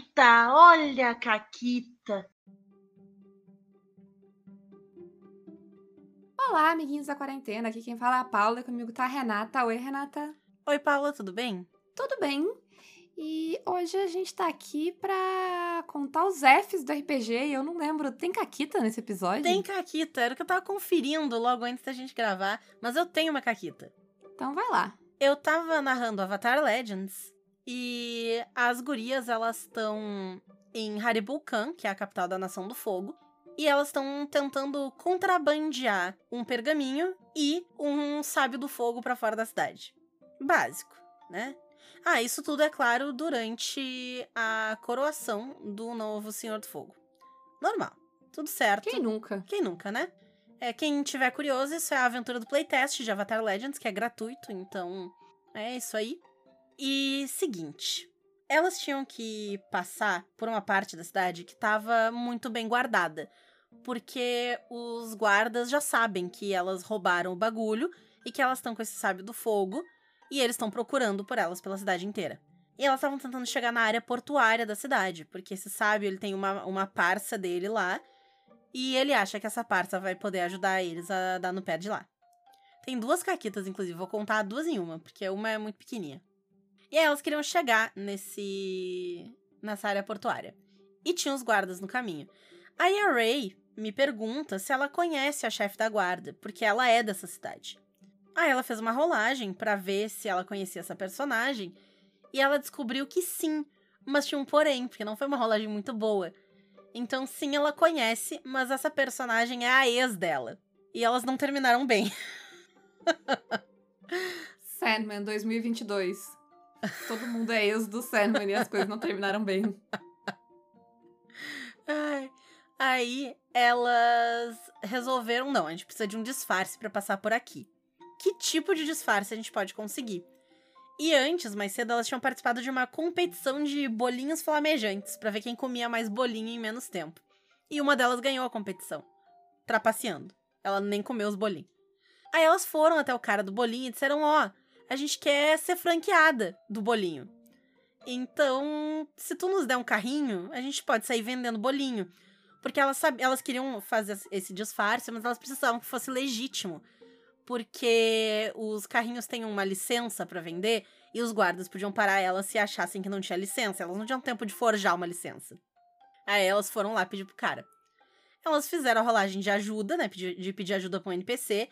Caquita, olha a Caquita. Olá, amiguinhos da quarentena. Aqui quem fala é a Paula e comigo tá a Renata. Oi, Renata. Oi, Paula, tudo bem? Tudo bem. E hoje a gente tá aqui pra contar os Fs do RPG e eu não lembro. Tem Caquita nesse episódio? Tem Caquita, era o que eu tava conferindo logo antes da gente gravar, mas eu tenho uma Caquita. Então vai lá. Eu tava narrando Avatar Legends e as gurias, elas estão em Haribulkan, que é a capital da Nação do Fogo, e elas estão tentando contrabandear um pergaminho e um sábio do fogo para fora da cidade. Básico, né? Ah, isso tudo é claro durante a coroação do novo Senhor do Fogo. Normal, tudo certo. Quem nunca? Quem nunca, né? É, quem tiver curioso, isso é a aventura do playtest de Avatar Legends, que é gratuito, então é isso aí. E seguinte, elas tinham que passar por uma parte da cidade que estava muito bem guardada, porque os guardas já sabem que elas roubaram o bagulho e que elas estão com esse sábio do fogo e eles estão procurando por elas pela cidade inteira. E elas estavam tentando chegar na área portuária da cidade, porque esse sábio ele tem uma, uma parça dele lá e ele acha que essa parça vai poder ajudar eles a dar no pé de lá. Tem duas caquitas, inclusive, vou contar duas em uma, porque uma é muito pequenininha. E aí elas queriam chegar nesse nessa área portuária. E tinha os guardas no caminho. Aí a Ray me pergunta se ela conhece a chefe da guarda, porque ela é dessa cidade. Aí ela fez uma rolagem para ver se ela conhecia essa personagem e ela descobriu que sim, mas tinha um porém, porque não foi uma rolagem muito boa. Então sim, ela conhece, mas essa personagem é a ex dela. E elas não terminaram bem. Sandman 2022. Todo mundo é ex do Sandman e as coisas não terminaram bem. Ai. Aí elas resolveram, não, a gente precisa de um disfarce para passar por aqui. Que tipo de disfarce a gente pode conseguir? E antes, mais cedo, elas tinham participado de uma competição de bolinhos flamejantes para ver quem comia mais bolinho em menos tempo. E uma delas ganhou a competição, trapaceando. Ela nem comeu os bolinhos. Aí elas foram até o cara do bolinho e disseram: Ó, oh, a gente quer ser franqueada do bolinho. Então, se tu nos der um carrinho, a gente pode sair vendendo bolinho. Porque elas, elas queriam fazer esse disfarce, mas elas precisavam que fosse legítimo. Porque os carrinhos têm uma licença para vender e os guardas podiam parar elas se achassem que não tinha licença. Elas não tinham tempo de forjar uma licença. Aí elas foram lá pedir pro cara. Elas fizeram a rolagem de ajuda, né? De pedir ajuda pra um NPC.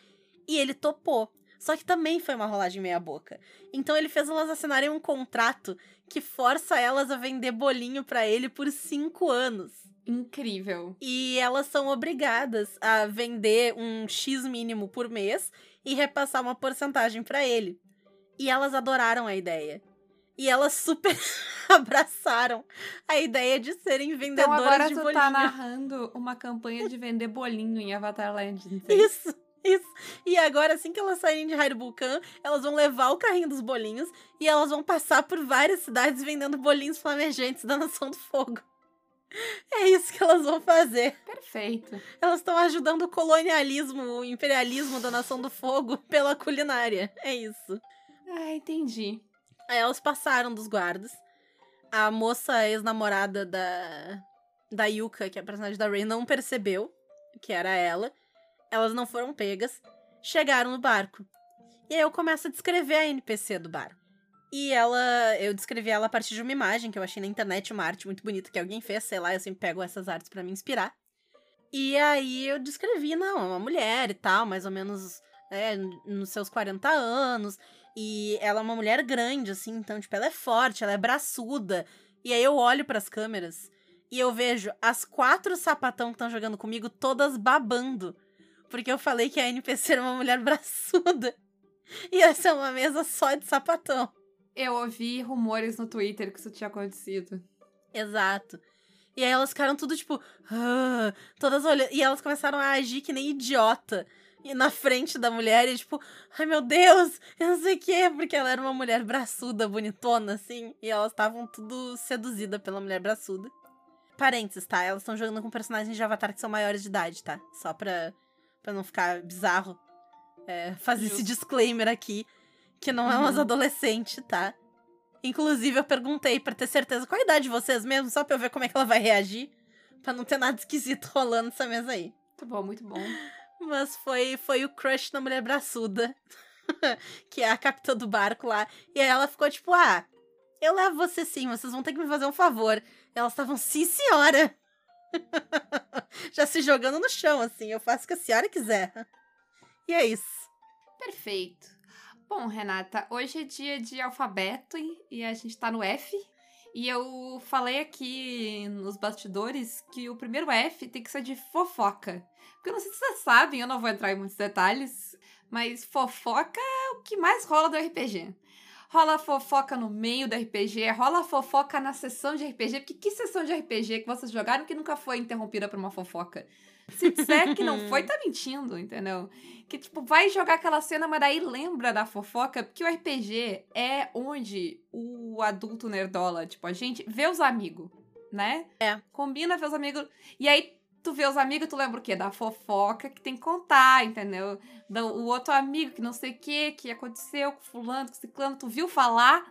E ele topou. Só que também foi uma rolagem meia-boca. Então ele fez elas assinarem um contrato que força elas a vender bolinho para ele por cinco anos. Incrível. E elas são obrigadas a vender um X mínimo por mês e repassar uma porcentagem para ele. E elas adoraram a ideia. E elas super abraçaram a ideia de serem vendedoras então agora de tu bolinho. tá narrando uma campanha de vender bolinho em Avatar Legends. Isso. Isso. E agora, assim que elas saírem de Hyrule elas vão levar o carrinho dos bolinhos e elas vão passar por várias cidades vendendo bolinhos flamejantes da Nação do Fogo. É isso que elas vão fazer. Perfeito. Elas estão ajudando o colonialismo, o imperialismo da Nação do Fogo pela culinária. É isso. Ah, entendi. Aí elas passaram dos guardas. A moça ex-namorada da, da Yuka, que é a personagem da Rey, não percebeu que era ela. Elas não foram pegas. Chegaram no barco. E aí eu começo a descrever a NPC do bar. E ela, eu descrevi ela a partir de uma imagem que eu achei na internet, uma arte muito bonita que alguém fez, sei lá, eu sempre pego essas artes para me inspirar. E aí eu descrevi, não, é uma mulher e tal, mais ou menos é, nos seus 40 anos. E ela é uma mulher grande, assim, então, tipo, ela é forte, ela é braçuda. E aí eu olho para as câmeras e eu vejo as quatro sapatão que estão jogando comigo todas babando. Porque eu falei que a NPC era uma mulher braçuda. E essa é uma mesa só de sapatão. Eu ouvi rumores no Twitter que isso tinha acontecido. Exato. E aí elas ficaram tudo tipo. Ah", todas olhando. E elas começaram a agir que nem idiota. E na frente da mulher, e tipo, ai meu Deus, eu não sei o quê, porque ela era uma mulher braçuda, bonitona, assim. E elas estavam tudo seduzidas pela mulher braçuda. Parênteses, tá? Elas estão jogando com personagens de Avatar que são maiores de idade, tá? Só pra, pra não ficar bizarro. É, fazer Justo. esse disclaimer aqui que não é umas uhum. adolescentes, tá? Inclusive, eu perguntei pra ter certeza qual a idade de vocês mesmo, só pra eu ver como é que ela vai reagir. Pra não ter nada esquisito rolando nessa mesa aí. Muito bom, muito bom. Mas foi, foi o crush da mulher braçuda, que é a capitã do barco lá. E aí ela ficou tipo, ah, eu levo você sim, vocês vão ter que me fazer um favor. E elas estavam, sim, senhora. Já se jogando no chão, assim, eu faço o que a senhora quiser. E é isso. Perfeito. Bom, Renata, hoje é dia de alfabeto e a gente tá no F. E eu falei aqui nos bastidores que o primeiro F tem que ser de fofoca. Porque eu não sei se vocês sabem, eu não vou entrar em muitos detalhes, mas fofoca é o que mais rola do RPG. Rola fofoca no meio do RPG, rola fofoca na sessão de RPG, porque que sessão de RPG que vocês jogaram que nunca foi interrompida por uma fofoca? Se disser que não foi, tá mentindo, entendeu? Que, tipo, vai jogar aquela cena, mas daí lembra da fofoca, porque o RPG é onde o adulto nerdola, tipo, a gente vê os amigos, né? É. Combina ver os amigos. E aí tu vê os amigos, tu lembra o quê? Da fofoca que tem que contar, entendeu? Do, o outro amigo que não sei o quê, que aconteceu com fulano, com ciclano, tu viu falar,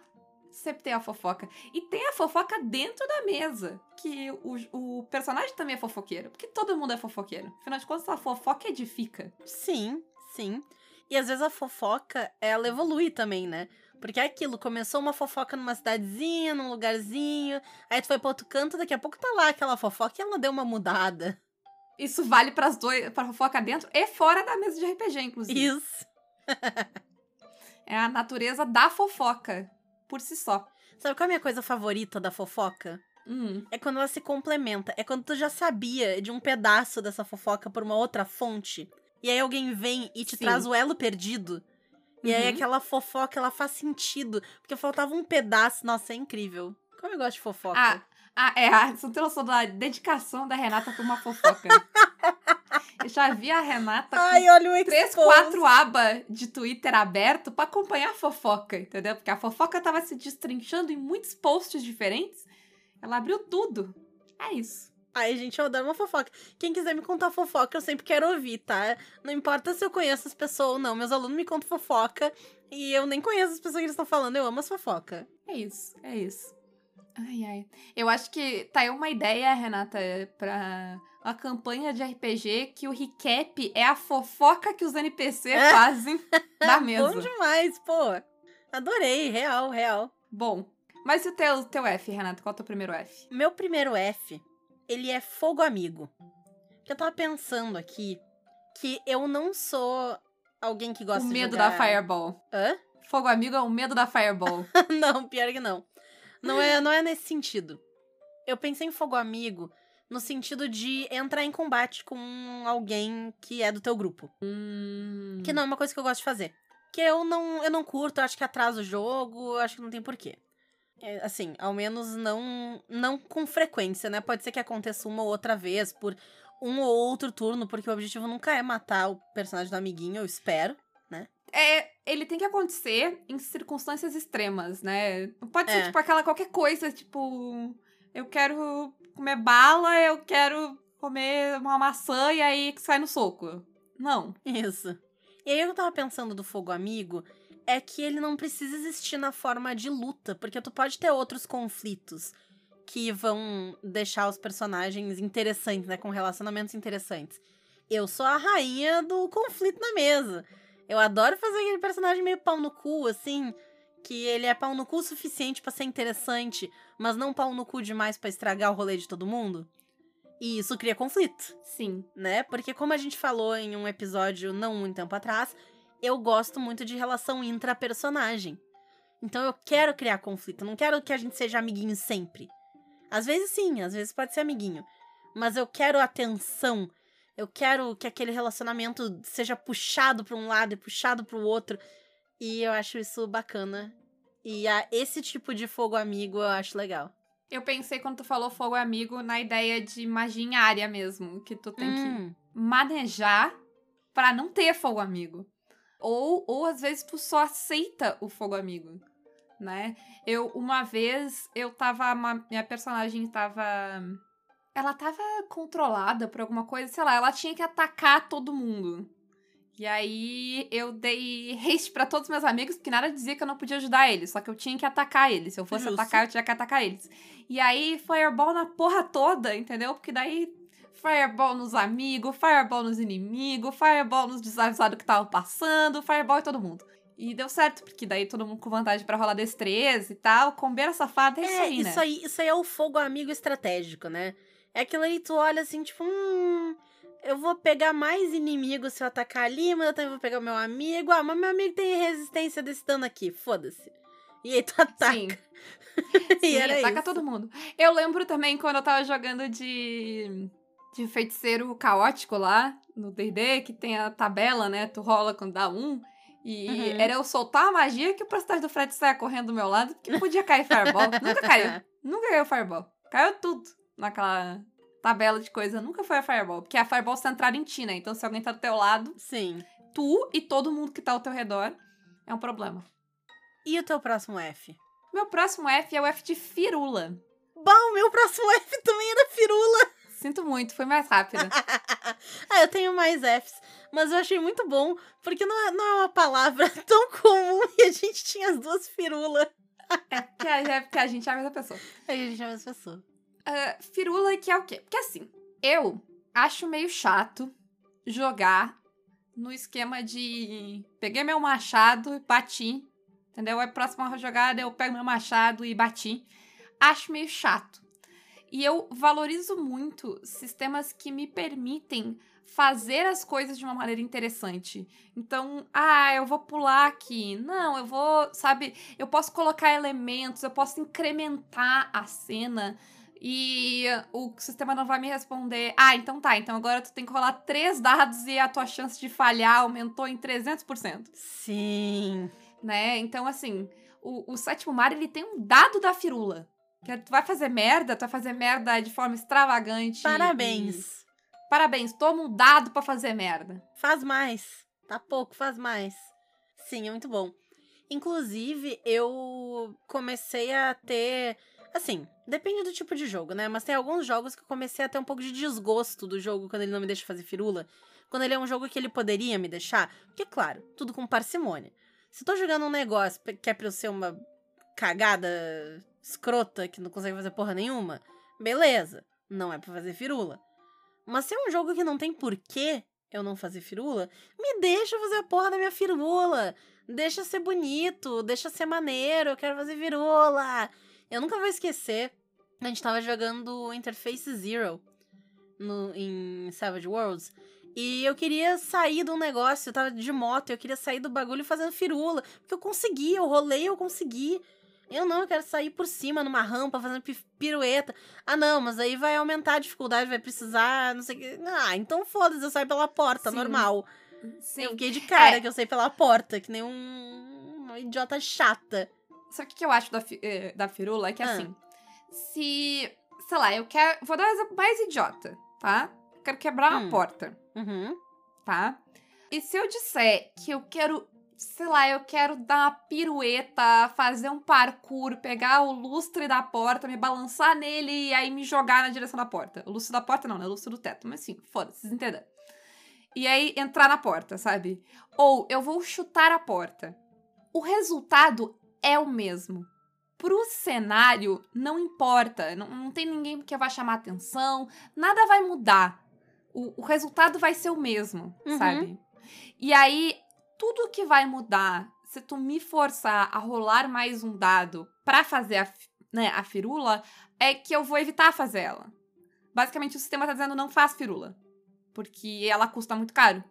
sempre tem a fofoca. E tem a fofoca dentro da mesa, que o, o personagem também é fofoqueiro, porque todo mundo é fofoqueiro. Afinal de contas, a fofoca edifica. Sim, sim. E às vezes a fofoca, ela evolui também, né? Porque é aquilo, começou uma fofoca numa cidadezinha, num lugarzinho, aí tu foi pra outro canto, daqui a pouco tá lá aquela fofoca e ela deu uma mudada. Isso vale para as dois, para fofoca dentro e fora da mesa de RPG, inclusive. Isso. é a natureza da fofoca por si só. Sabe qual é a minha coisa favorita da fofoca? Hum. É quando ela se complementa. É quando tu já sabia de um pedaço dessa fofoca por uma outra fonte. E aí alguém vem e te Sim. traz o elo perdido. E uhum. aí aquela fofoca, ela faz sentido. Porque faltava um pedaço. Nossa, é incrível. Como eu gosto de fofoca. Ah, ah é. Você tem noção da dedicação da Renata por uma fofoca. Eu já vi a Renata Ai, com olha o três, quatro abas de Twitter aberto para acompanhar a fofoca, entendeu? Porque a fofoca tava se destrinchando em muitos posts diferentes. Ela abriu tudo. É isso. Ai, gente, eu adoro uma fofoca. Quem quiser me contar fofoca, eu sempre quero ouvir, tá? Não importa se eu conheço as pessoas ou não. Meus alunos me contam fofoca e eu nem conheço as pessoas que eles estão falando. Eu amo as fofoca. É isso, é isso. Ai, ai. Eu acho que tá aí uma ideia, Renata, pra a campanha de RPG que o recap é a fofoca que os NPC é. fazem da mesa. Bom demais, pô. Adorei, real, real. Bom, mas e o teu, teu F, Renato? Qual é o teu primeiro F? Meu primeiro F, ele é fogo amigo. Eu tava pensando aqui que eu não sou alguém que gosta de O medo jogar... da Fireball. Hã? Fogo amigo é o medo da Fireball. não, pior que não. Não é, não é nesse sentido. Eu pensei em fogo amigo no sentido de entrar em combate com alguém que é do teu grupo. Hum. Que não é uma coisa que eu gosto de fazer. Que eu não, eu não curto, acho que atrasa o jogo, acho que não tem porquê. É, assim, ao menos não, não com frequência, né? Pode ser que aconteça uma ou outra vez por um ou outro turno, porque o objetivo nunca é matar o personagem do amiguinho, eu espero, né? É, ele tem que acontecer em circunstâncias extremas, né? Pode ser, é. tipo, aquela qualquer coisa, tipo, eu quero comer bala, eu quero comer uma maçã e aí que sai no soco. Não. Isso. E aí eu tava pensando do fogo amigo é que ele não precisa existir na forma de luta, porque tu pode ter outros conflitos que vão deixar os personagens interessantes, né, com relacionamentos interessantes. Eu sou a rainha do conflito na mesa. Eu adoro fazer aquele personagem meio pau no cu, assim, que ele é pau no cu o suficiente para ser interessante, mas não pau no cu demais para estragar o rolê de todo mundo. E isso cria conflito. Sim. Né? Porque como a gente falou em um episódio não muito tempo atrás, eu gosto muito de relação intrapersonagem. Então eu quero criar conflito, não quero que a gente seja amiguinho sempre. Às vezes sim, às vezes pode ser amiguinho. Mas eu quero atenção. Eu quero que aquele relacionamento seja puxado para um lado e puxado para o outro. E eu acho isso bacana. E a, esse tipo de fogo amigo eu acho legal. Eu pensei quando tu falou fogo amigo na ideia de magia em área mesmo, que tu tem hum. que manejar para não ter fogo amigo. Ou, ou às vezes tu só aceita o fogo amigo, né? Eu, uma vez, eu tava. Minha personagem tava. Ela tava controlada por alguma coisa, sei lá, ela tinha que atacar todo mundo. E aí eu dei haste pra todos os meus amigos, porque nada dizia que eu não podia ajudar eles, só que eu tinha que atacar eles. Se eu fosse Justo. atacar, eu tinha que atacar eles. E aí, fireball na porra toda, entendeu? Porque daí, fireball nos amigos, fireball nos inimigos, fireball nos desavisados que estavam passando, fireball em todo mundo. E deu certo, porque daí todo mundo com vantagem pra rolar destreza e tal. Combeira safada é, isso aí, né? isso aí, isso aí é o fogo amigo estratégico, né? É aquilo aí, tu olha assim, tipo, hum, eu vou pegar mais inimigos se eu atacar ali, mas eu também vou pegar meu amigo. Ah, mas meu amigo tem resistência desse dano aqui, foda-se. E aí tu ataca. Sim. e Sim, era ataca isso. todo mundo. Eu lembro também quando eu tava jogando de, de feiticeiro caótico lá, no D&D, que tem a tabela, né? Tu rola quando dá um. E Uhum. era eu soltar a magia que o personagem do Fred saia correndo do meu lado, porque podia cair fireball. Nunca caiu. Nunca caiu fireball. Caiu tudo naquela tabela de coisa. Nunca foi a fireball. Porque a fireball centrada em ti, né? Então se alguém tá do teu lado, Sim. tu e todo mundo que tá ao teu redor é um problema. E o teu próximo F? Meu próximo F é o F de firula. Bom, meu próximo F também era firula. Sinto muito, foi mais rápido. ah, eu tenho mais Fs. Mas eu achei muito bom, porque não é, não é uma palavra tão comum e a gente tinha as duas firulas. É porque a, é porque a gente é a mesma pessoa. A gente chama as pessoas. Ah, firula que é o quê? Porque assim, eu acho meio chato jogar no esquema de peguei meu machado e bati. Entendeu? Aí próxima jogada eu pego meu machado e bati. Acho meio chato. E eu valorizo muito sistemas que me permitem fazer as coisas de uma maneira interessante. Então, ah, eu vou pular aqui. Não, eu vou, sabe, eu posso colocar elementos, eu posso incrementar a cena e o sistema não vai me responder. Ah, então tá, então agora tu tem que rolar três dados e a tua chance de falhar aumentou em 300%, Sim. né? Então, assim, o, o sétimo mar, ele tem um dado da firula. Que tu vai fazer merda, tu vai fazer merda de forma extravagante. e- Parabéns. Parabéns, toma um dado pra fazer merda. Faz mais. Tá pouco, faz mais. Sim, é muito bom. Inclusive, eu comecei a ter. Assim, depende do tipo de jogo, né? Mas tem alguns jogos que eu comecei a ter um pouco de desgosto do jogo quando ele não me deixa fazer firula. Quando ele é um jogo que ele poderia me deixar. Porque, claro, tudo com parcimônia. Se eu tô jogando um negócio que é pra eu ser uma cagada escrota que não consegue fazer porra nenhuma, beleza. Não é pra fazer firula. Mas se é um jogo que não tem porquê eu não fazer firula, me deixa fazer a porra da minha firula. Deixa ser bonito, deixa ser maneiro, eu quero fazer firula. Eu nunca vou esquecer, a gente tava jogando Interface Zero no, em Savage Worlds. E eu queria sair de um negócio, eu tava de moto, eu queria sair do bagulho fazendo firula. Porque eu consegui, eu rolei, eu consegui. Eu não, eu quero sair por cima numa rampa fazendo pi- pirueta. Ah, não, mas aí vai aumentar a dificuldade, vai precisar, não sei o que. Ah, então foda-se, eu saio pela porta, Sim. normal. Sim. Eu fiquei de cara É. que eu saí pela porta, que nem um, uma idiota chata. Sabe o que que eu acho da, eh, da firula? É que Ah. assim, se. Sei lá, eu quero. Vou dar um exemplo mais idiota, tá? Eu quero quebrar uma Hum. porta, Uhum. tá? E se eu disser que eu quero. Sei lá, eu quero dar uma pirueta, fazer um parkour, pegar o lustre da porta, me balançar nele e aí me jogar na direção da porta. O lustre da porta não, né? O lustre do teto. Mas assim, foda-se, vocês entenderam. E aí entrar na porta, sabe? Ou eu vou chutar a porta. O resultado é o mesmo. Pro cenário, não importa. Não, não tem ninguém que vai chamar atenção. Nada vai mudar. O, o resultado vai ser o mesmo, Uhum. sabe? E aí, tudo que vai mudar, se tu me forçar a rolar mais um dado pra fazer a, né, a firula, é que eu vou evitar fazer ela. Basicamente, o sistema tá dizendo não faz firula. Porque ela custa muito caro.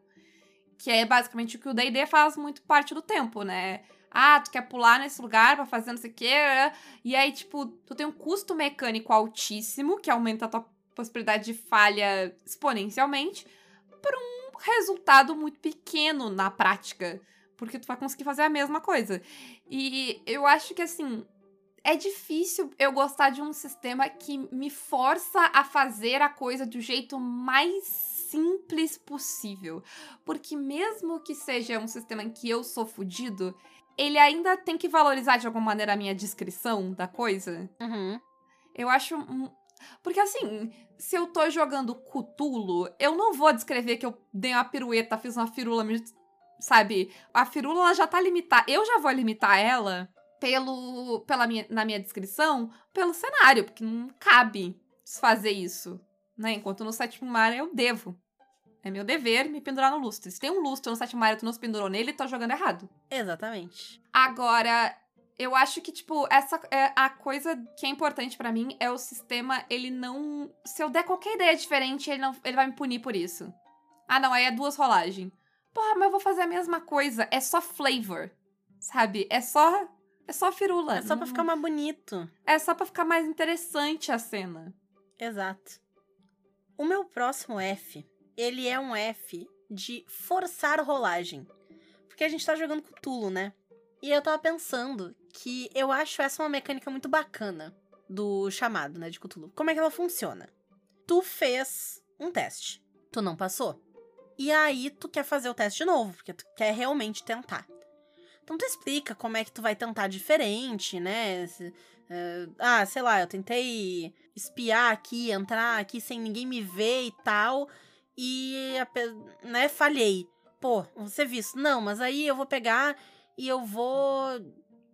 Que é basicamente o que o D&D faz muito parte do tempo, né? Ah, tu quer pular nesse lugar pra fazer não sei o quê. E aí, tipo, tu tem um custo mecânico altíssimo, que aumenta a tua possibilidade de falha exponencialmente, por um resultado muito pequeno na prática. Porque tu vai conseguir fazer a mesma coisa. E eu acho que, assim, é difícil eu gostar de um sistema que me força a fazer a coisa do jeito mais simples possível. Porque mesmo que seja um sistema em que eu sou fudido, ele ainda tem que valorizar de alguma maneira a minha descrição da coisa. Uhum. Eu acho. Porque assim, se eu tô jogando Cutulo, eu não vou descrever que eu dei uma pirueta, fiz uma firula, sabe? A firula ela já tá limitada. Eu já vou limitar ela pelo pela minha, na minha descrição, pelo cenário, porque não cabe fazer isso, né? Enquanto no sétimo mar eu devo. É meu dever me pendurar no lustre. Se tem um lustre no sétimo mar e tu não se pendurou nele, tá jogando errado. Exatamente. Agora, eu acho que, tipo, essa é a coisa que é importante para mim é o sistema, ele não. Se eu der qualquer ideia diferente, ele, não, ele vai me punir por isso. Ah, não, aí é duas rolagens. Porra, mas eu vou fazer a mesma coisa. É só flavor. Sabe? É só. É só firula. É só não, pra ficar mais bonito. É só pra ficar mais interessante a cena. Exato. O meu próximo F, ele é um F de forçar rolagem. Porque a gente tá jogando com Tulo, né? E eu tava pensando que eu acho essa uma mecânica muito bacana do chamado, né, de Cthulhu. Como é que ela funciona? Tu fez um teste, tu não passou. E aí tu quer fazer o teste de novo, porque tu quer realmente tentar. Então tu explica como é que tu vai tentar diferente, né? Uh, ah, sei lá, eu tentei espiar aqui, entrar aqui sem ninguém me ver e tal, e né, falhei. Pô, você visto. Não, mas aí eu vou pegar e eu vou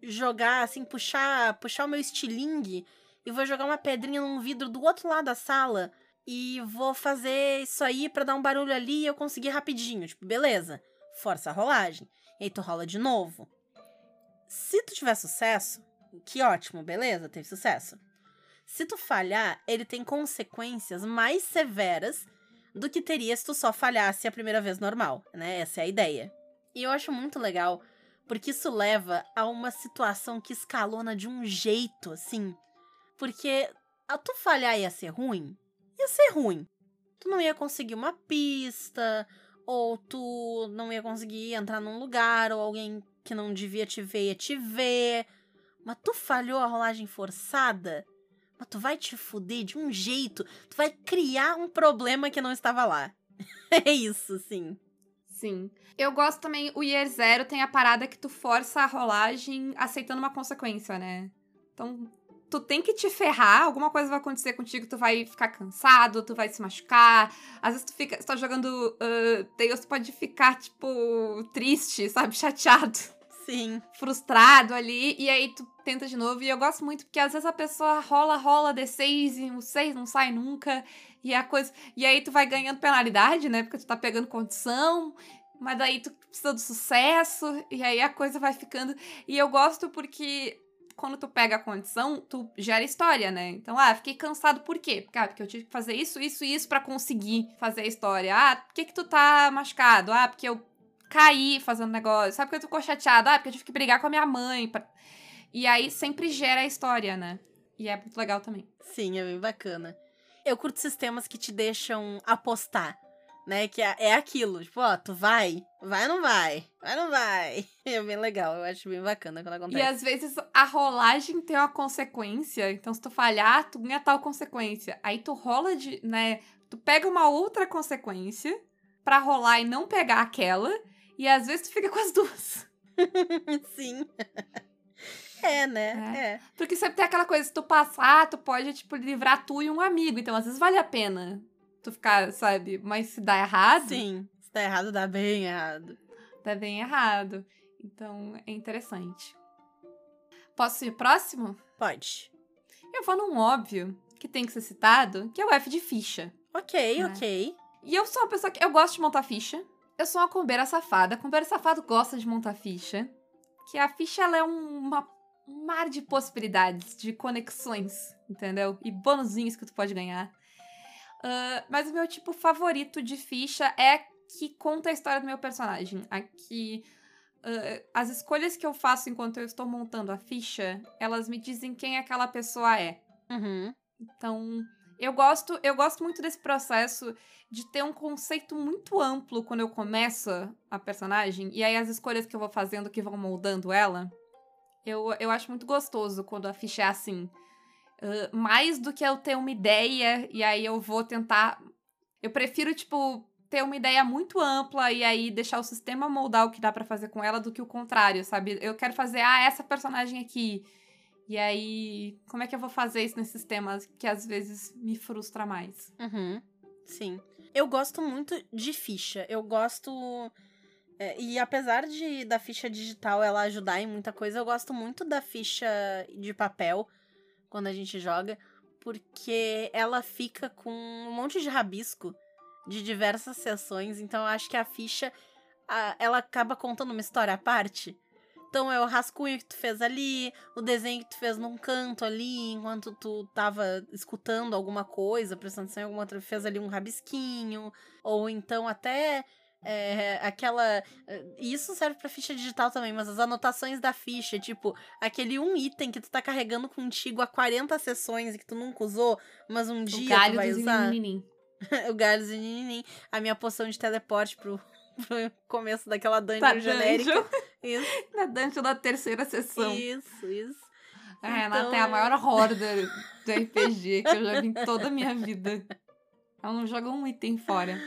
jogar, assim, puxar, puxar o meu estilingue e vou jogar uma pedrinha num vidro do outro lado da sala e vou fazer isso aí para dar um barulho ali e eu conseguir rapidinho. Tipo, beleza, força a rolagem. E aí tu rola de novo. Se tu tiver sucesso, que ótimo, beleza, teve sucesso. Se tu falhar, ele tem consequências mais severas do que teria se tu só falhasse a primeira vez normal, né? Essa é a ideia. E eu acho muito legal porque isso leva a uma situação que escalona de um jeito, assim. Porque a tu falhar ia ser ruim, ia ser ruim. Tu não ia conseguir uma pista, ou tu não ia conseguir entrar num lugar, ou alguém que não devia te ver ia te ver. Mas tu falhou a rolagem forçada, mas tu vai te fuder de um jeito, tu vai criar um problema que não estava lá. é isso, sim. Sim. Eu gosto também, o Year Zero tem a parada que tu força a rolagem aceitando uma consequência, né? Então, tu tem que te ferrar, alguma coisa vai acontecer contigo, tu vai ficar cansado, tu vai se machucar. Às vezes tu fica, tu tá jogando uh, Tails, tu pode ficar, tipo, triste, sabe? Chateado. Sim. Frustrado ali, e aí tu tenta de novo. E eu gosto muito, porque às vezes a pessoa rola, rola D6 e o 6 não sai nunca. E a coisa. E aí tu vai ganhando penalidade, né? Porque tu tá pegando condição. Mas daí tu precisa do sucesso. E aí a coisa vai ficando. E eu gosto porque quando tu pega a condição, tu gera história, né? Então, ah, fiquei cansado por quê? Porque, ah, porque eu tive que fazer isso, isso e isso para conseguir fazer a história. Ah, por que que tu tá machucado? Ah, porque eu caí fazendo negócio. Sabe porque tu ficou chateado? Ah, porque eu tive que brigar com a minha mãe. Pra... E aí sempre gera a história, né? E é muito legal também. Sim, é bem bacana. Eu curto sistemas que te deixam apostar, né? Que é, é aquilo, tipo, ó, tu vai, vai ou não vai? Vai ou não vai? É bem legal, eu acho bem bacana quando acontece. E às vezes a rolagem tem uma consequência, então se tu falhar, tu ganha tal consequência. Aí tu rola de, né? Tu pega uma outra consequência para rolar e não pegar aquela, e às vezes tu fica com as duas. É, né? É. é. Porque sempre tem aquela coisa, se tu passar, tu pode, tipo, livrar tu e um amigo. Então, às vezes vale a pena tu ficar, sabe? Mas se dá errado. Sim. Se dá errado, dá bem errado. Dá bem errado. Então, é interessante. Posso ir próximo? Pode. Eu vou num óbvio que tem que ser citado, que é o F de ficha. Ok, né? ok. E eu sou uma pessoa que. Eu gosto de montar ficha. Eu sou uma combeira safada. A combeira safado gosta de montar ficha. Que a ficha ela é uma um mar de possibilidades, de conexões, entendeu? E bonuzinhos que tu pode ganhar. Uh, mas o meu tipo favorito de ficha é que conta a história do meu personagem. Aqui. Uh, as escolhas que eu faço enquanto eu estou montando a ficha, elas me dizem quem aquela pessoa é. Uhum. Então, eu gosto, eu gosto muito desse processo de ter um conceito muito amplo quando eu começo a personagem, e aí as escolhas que eu vou fazendo que vão moldando ela. Eu, eu acho muito gostoso quando a ficha é assim. Uh, mais do que eu ter uma ideia e aí eu vou tentar. Eu prefiro, tipo, ter uma ideia muito ampla e aí deixar o sistema moldar o que dá para fazer com ela do que o contrário, sabe? Eu quero fazer, ah, essa personagem aqui. E aí, como é que eu vou fazer isso nesses temas que às vezes me frustra mais? Uhum. Sim. Eu gosto muito de ficha. Eu gosto. É, e apesar de da ficha digital ela ajudar em muita coisa, eu gosto muito da ficha de papel quando a gente joga, porque ela fica com um monte de rabisco de diversas sessões, então eu acho que a ficha a- ela acaba contando uma história à parte. Então é o rascunho que tu fez ali, o desenho que tu fez num canto ali, enquanto tu tava escutando alguma coisa, prestando atenção em alguma outra, fez ali um rabisquinho, ou então até é, aquela. é, Isso serve pra ficha digital também, mas as anotações da ficha, tipo, aquele um item que tu tá carregando contigo há 40 sessões e que tu nunca usou, mas um o dia tu galho vai dos usar. o galho do Nininim, a minha poção de teleporte pro, pro começo daquela dungeon Da genérica. dungeon. Isso, Na dungeon da terceira sessão. isso, isso. A Renata Então, é a é- maior horror do, do RPG que eu já vi em toda a minha vida. Ela não joga um item fora.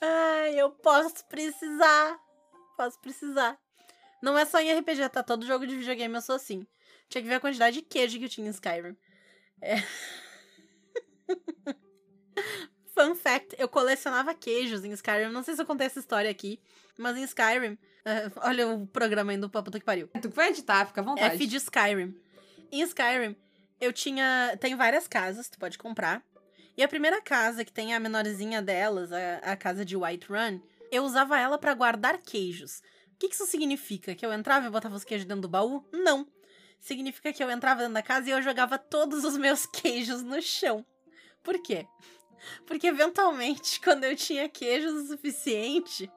Ai, eu posso precisar. Posso precisar. Não é só em RPG, tá? Todo jogo de videogame eu sou assim. Tinha que ver a quantidade de queijo que eu tinha em Skyrim. É. Fun fact, eu colecionava queijos em Skyrim. Não sei se eu contei essa história aqui, mas em Skyrim. é, olha o programa indo pra puta que pariu. Tu vai editar, fica à vontade. F de Skyrim. Em Skyrim, eu tinha. Tem várias casas, tu pode comprar. E a primeira casa, que tem a menorzinha delas, a, a casa de Whiterun, eu usava ela pra guardar queijos. O que, que isso significa? Que eu entrava e botava os queijos dentro do baú? Não. Significa que eu entrava dentro da casa e eu jogava todos os meus queijos no chão. Por quê? Porque eventualmente, quando eu tinha queijos o suficiente,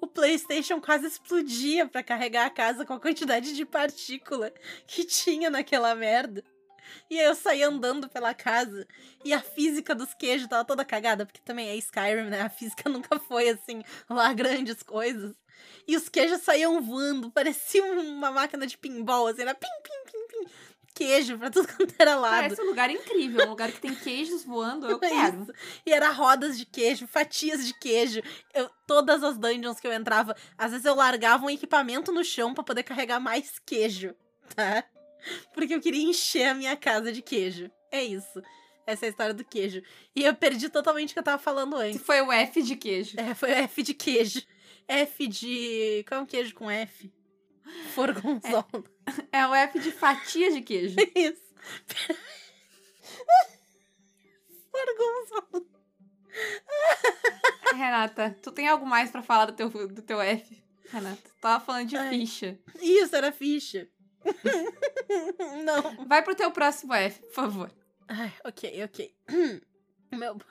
o PlayStation quase explodia pra carregar a casa com a quantidade de partícula que tinha naquela merda. E aí eu saí andando pela casa e a física dos queijos tava toda cagada, porque também é Skyrim, né? A física nunca foi assim, lá grandes coisas. E os queijos saíam voando, parecia uma máquina de pinball, assim, era pim, pim, pim, pim. Queijo pra tudo quanto era lado. Parece um lugar incrível, um lugar que tem queijos voando, eu quero. Isso. E era rodas de queijo, fatias de queijo. Eu, todas as dungeons que eu entrava, às vezes eu largava um equipamento no chão pra poder carregar mais queijo, tá? Porque eu queria encher a minha casa de queijo. É isso. Essa é a história do queijo. E eu perdi totalmente o que eu tava falando antes. foi o F de queijo. É, foi F de queijo. F de. Qual é um queijo com F? Forgonzola. É o F de fatia de queijo. Isso. Forgonzola. Renata, tu tem algo mais pra falar do teu, do teu F? Renata, tava falando de Ai. ficha. Isso, era ficha. Não. Vai pro teu próximo F, por favor. Ai, ok, ok. Meu.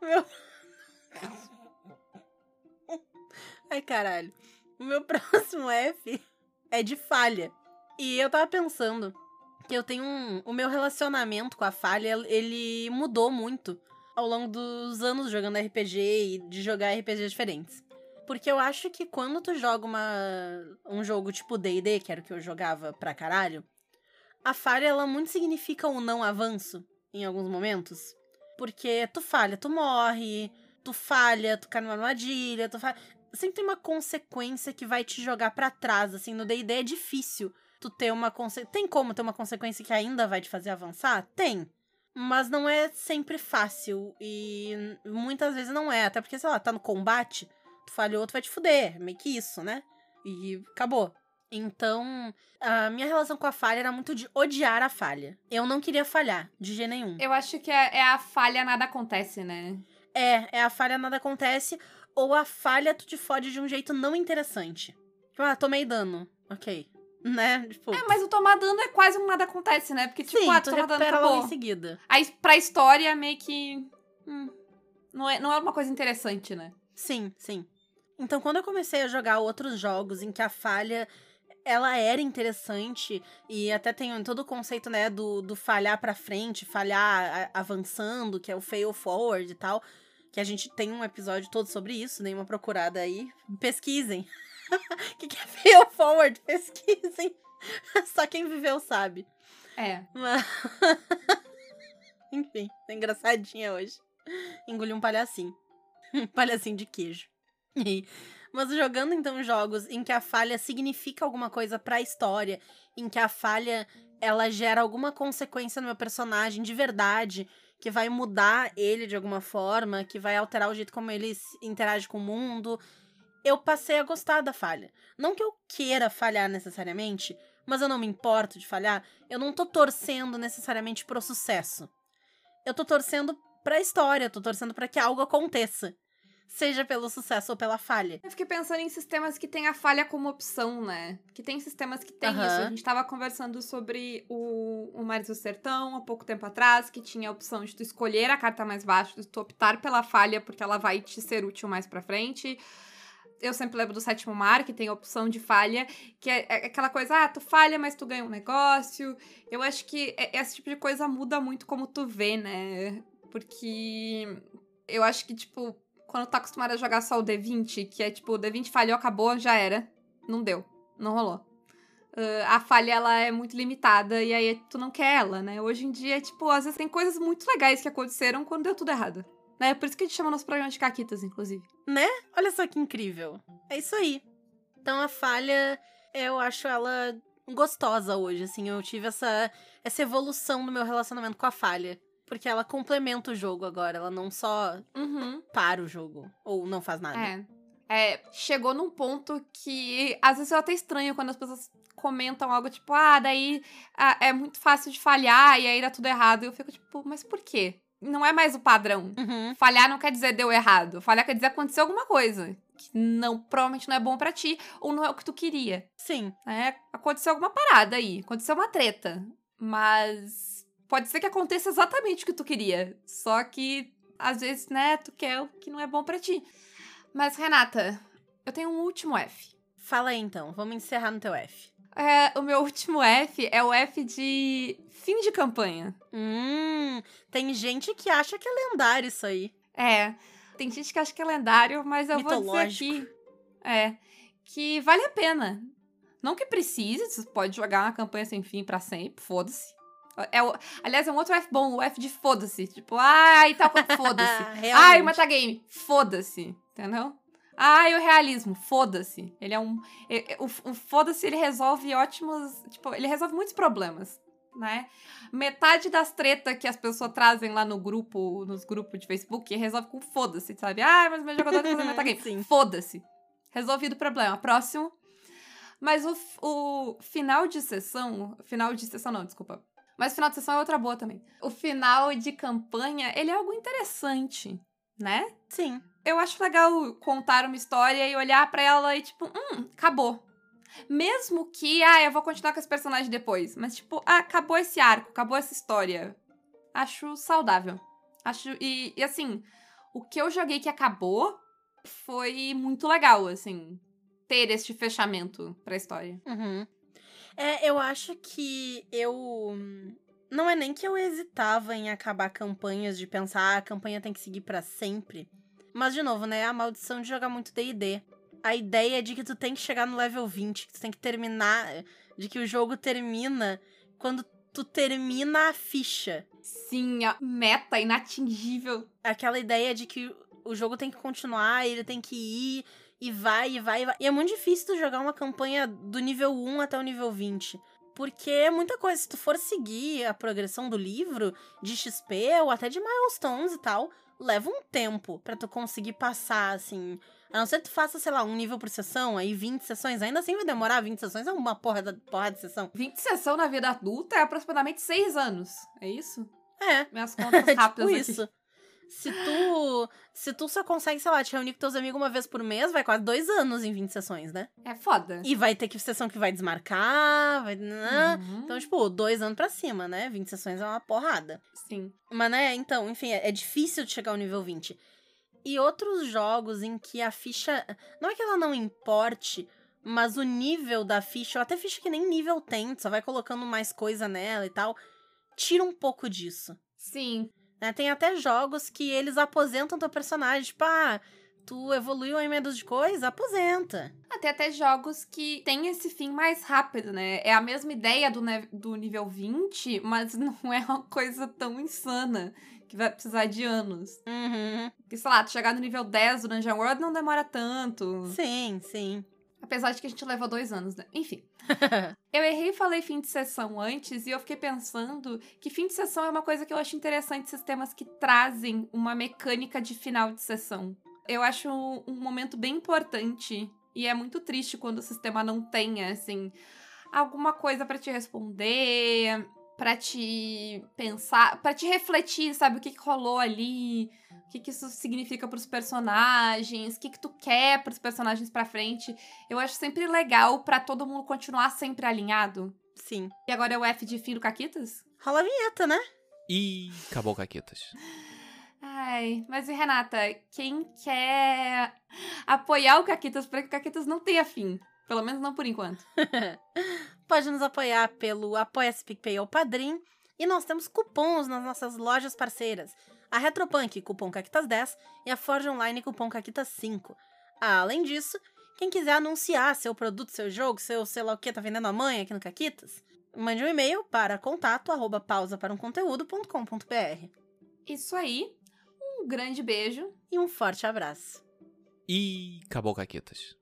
Meu. Ai, caralho. O meu próximo F é de falha. E eu tava pensando que eu tenho um. O meu relacionamento com a falha, ele mudou muito ao longo dos anos jogando RPG e de jogar RPG diferentes. Porque eu acho que quando tu joga uma, um jogo tipo D&D, que era o que eu jogava pra caralho, a falha, ela muito significa um não avanço em alguns momentos. Porque tu falha, tu morre, tu falha, tu cai numa armadilha, tu falha... Sempre tem uma consequência que vai te jogar pra trás, assim, no D&D é difícil tu ter uma consequência... Tem como ter uma consequência que ainda vai te fazer avançar? Tem. Mas não é sempre fácil e muitas vezes não é, até porque, sei lá, tá no combate, tu falhou, tu vai te fuder, meio que isso, né? E acabou. Então, a minha relação com a falha era muito de odiar a falha. Eu não queria falhar, de jeito nenhum. Eu acho que é, é a falha nada acontece, né? É, é a falha nada acontece, ou a falha tu te fode de um jeito não interessante. Tipo, ah, tomei dano. Ok. Né? Tipo, É, mas o tomar dano é quase um nada acontece, né? Porque, tipo, sim, ah, tu toma dano, acabou. em seguida. Aí, pra história, meio que... hum, não, é, não é uma coisa interessante, né? Sim, sim. Então, quando eu comecei a jogar outros jogos em que a falha ela era interessante e até tem todo o conceito, né, do, do falhar pra frente, falhar avançando, que é o fail forward e tal, que a gente tem um episódio todo sobre isso, dei uma procurada aí, pesquisem. O que, que é fail forward? Pesquisem. Só quem viveu sabe. É. Mas... Enfim, tá engraçadinha hoje. Engoli um palhacinho. Um palhacinho de queijo. Mas jogando então jogos em que a falha significa alguma coisa para a história, em que a falha ela gera alguma consequência no meu personagem de verdade, que vai mudar ele de alguma forma, que vai alterar o jeito como ele interage com o mundo, eu passei a gostar da falha. Não que eu queira falhar necessariamente, mas eu não me importo de falhar. Eu não tô torcendo necessariamente pro sucesso. Eu tô torcendo pra história, tô torcendo para que algo aconteça seja pelo sucesso ou pela falha. Eu fiquei pensando em sistemas que tem a falha como opção, né? Que tem sistemas que tem uhum. isso. A gente tava conversando sobre o, o Mares do Sertão há pouco tempo atrás, que tinha a opção de tu escolher a carta mais baixa, de tu optar pela falha, porque ela vai te ser útil mais pra frente eu sempre lembro do sétimo mar, que tem a opção de falha, que é, é, aquela coisa, ah, tu falha, mas tu ganha um negócio. Eu acho que esse tipo de coisa muda muito como tu vê, né? Porque eu acho que, tipo, quando tá acostumado a jogar só o D20, que é tipo, o D20 falhou, acabou, já era. Não deu. Não rolou. Uh, a falha, ela é muito limitada e aí tu não quer ela, né? Hoje em dia, tipo, às vezes tem coisas muito legais que aconteceram quando deu tudo errado. Né? Por isso que a gente chama nosso programa de caquitas, inclusive. Né? Olha só que incrível. É isso aí. Então a falha, eu acho ela gostosa hoje, assim. Eu tive essa, essa evolução no meu relacionamento com a falha. Porque ela complementa o jogo agora, ela não só uhum. para o jogo ou não faz nada. É. é. Chegou num ponto que às vezes eu até estranho quando as pessoas comentam algo tipo, ah, daí ah, é muito fácil de falhar e aí dá tudo errado. E eu fico tipo, mas por quê? Não é mais o padrão. Uhum. Falhar não quer dizer deu errado. Falhar quer dizer aconteceu alguma coisa. Que não, provavelmente não é bom para ti, ou não é o que tu queria. Sim. É, aconteceu alguma parada aí. Aconteceu uma treta. Mas pode ser que aconteça exatamente o que tu queria. Só que, às vezes, né, tu quer o que não é bom para ti. Mas, Renata, eu tenho um último F. Fala aí então, vamos encerrar no teu F. É, o meu último F é o F de fim de campanha. Hum, tem gente que acha que é lendário isso aí. É, tem gente que acha que é lendário, mas eu vou dizer aqui. É, que vale a pena. Não que precise, você pode jogar uma campanha sem fim para sempre, foda-se. É o, aliás, é um outro F bom, o F de foda-se. Tipo, ai, tal, foda-se. ai, o metagame, foda-se. Entendeu? Ai, o realismo, foda-se. Ele é um. o, o foda-se, ele resolve ótimos. Tipo, ele resolve muitos problemas, né? Metade das tretas que as pessoas trazem lá no grupo, nos grupos de Facebook, resolve com foda-se, sabe? Ai, mas meu jogador tá fazendo metagame. Foda-se. Resolvido o problema. Próximo. Mas o, o final de sessão. Final de sessão, não, desculpa mas o final de sessão é outra boa também. O final de campanha, ele é algo interessante, né? Sim. Eu acho legal contar uma história e olhar para ela e tipo, hum, acabou. Mesmo que, ah, eu vou continuar com esse personagem depois. Mas, tipo, ah, acabou esse arco, acabou essa história. Acho saudável. Acho. E, e assim, o que eu joguei que acabou foi muito legal, assim. Ter este fechamento pra história. Uhum. É, eu acho que eu. Não é nem que eu hesitava em acabar campanhas, de pensar, ah, a campanha tem que seguir para sempre. Mas, de novo, né? A maldição de jogar muito DD. A ideia é de que tu tem que chegar no level 20, que tu tem que terminar. De que o jogo termina quando tu termina a ficha. Sim, a meta inatingível. Aquela ideia de que o jogo tem que continuar, ele tem que ir e vai, e vai, e vai. E é muito difícil tu jogar uma campanha do nível 1 até o nível 20. Porque é muita coisa. Se tu for seguir a progressão do livro, de XP ou até de milestones e tal, leva um tempo para tu conseguir passar, assim. A não ser que tu faça, sei lá, um nível por sessão, aí 20 sessões. Ainda assim vai demorar, 20 sessões é uma porra, da, porra de sessão. 20 sessão na vida adulta é aproximadamente 6 anos. É isso? É. Minhas contas tipo rápidas tipo aqui. Se tu, se tu só consegue, sei lá, te reunir com teus amigos uma vez por mês, vai quase dois anos em 20 sessões, né? É foda. E vai ter que sessão que vai desmarcar, vai. Né? Uhum. Então, tipo, dois anos pra cima, né? 20 sessões é uma porrada. Sim. Mas, né, então, enfim, é, é difícil de chegar ao nível 20. E outros jogos em que a ficha. Não é que ela não importe, mas o nível da ficha, ou até ficha que nem nível tem, só vai colocando mais coisa nela e tal, tira um pouco disso. Sim. Né? Tem até jogos que eles aposentam teu personagem, tipo, ah, Tu evoluiu em menos de coisa, aposenta. Até até jogos que tem esse fim mais rápido, né? É a mesma ideia do, do nível 20, mas não é uma coisa tão insana que vai precisar de anos. Uhum. Porque, sei lá, tu chegar no nível 10 do Dungeon World não demora tanto. Sim, sim. Apesar de que a gente levou dois anos, né? Enfim. eu errei e falei fim de sessão antes, e eu fiquei pensando que fim de sessão é uma coisa que eu acho interessante sistemas que trazem uma mecânica de final de sessão. Eu acho um momento bem importante. E é muito triste quando o sistema não tem, assim, alguma coisa para te responder, para te pensar, para te refletir, sabe? O que, que rolou ali, o que, que isso significa para os personagens, o que, que tu quer para os personagens para frente. Eu acho sempre legal para todo mundo continuar sempre alinhado. Sim. E agora é o F de fim do Caquitas? Rola a vinheta, né? E acabou Caquitas. Ai, mas e Renata, quem quer apoiar o Caquitas para que o Caquitas não tenha fim? Pelo menos não por enquanto. Pode nos apoiar pelo Apoia-se PicPay ou Padrim. E nós temos cupons nas nossas lojas parceiras. A Retropunk, cupom Caquitas10, e a Forge Online, cupom Caquitas5. Além disso, quem quiser anunciar seu produto, seu jogo, seu sei lá o que, tá vendendo a mãe aqui no Caquitas, mande um e-mail para contato arroba pausa para um conteúdo.com.br. Isso aí. Um grande beijo. E um forte abraço. E acabou Caquitas.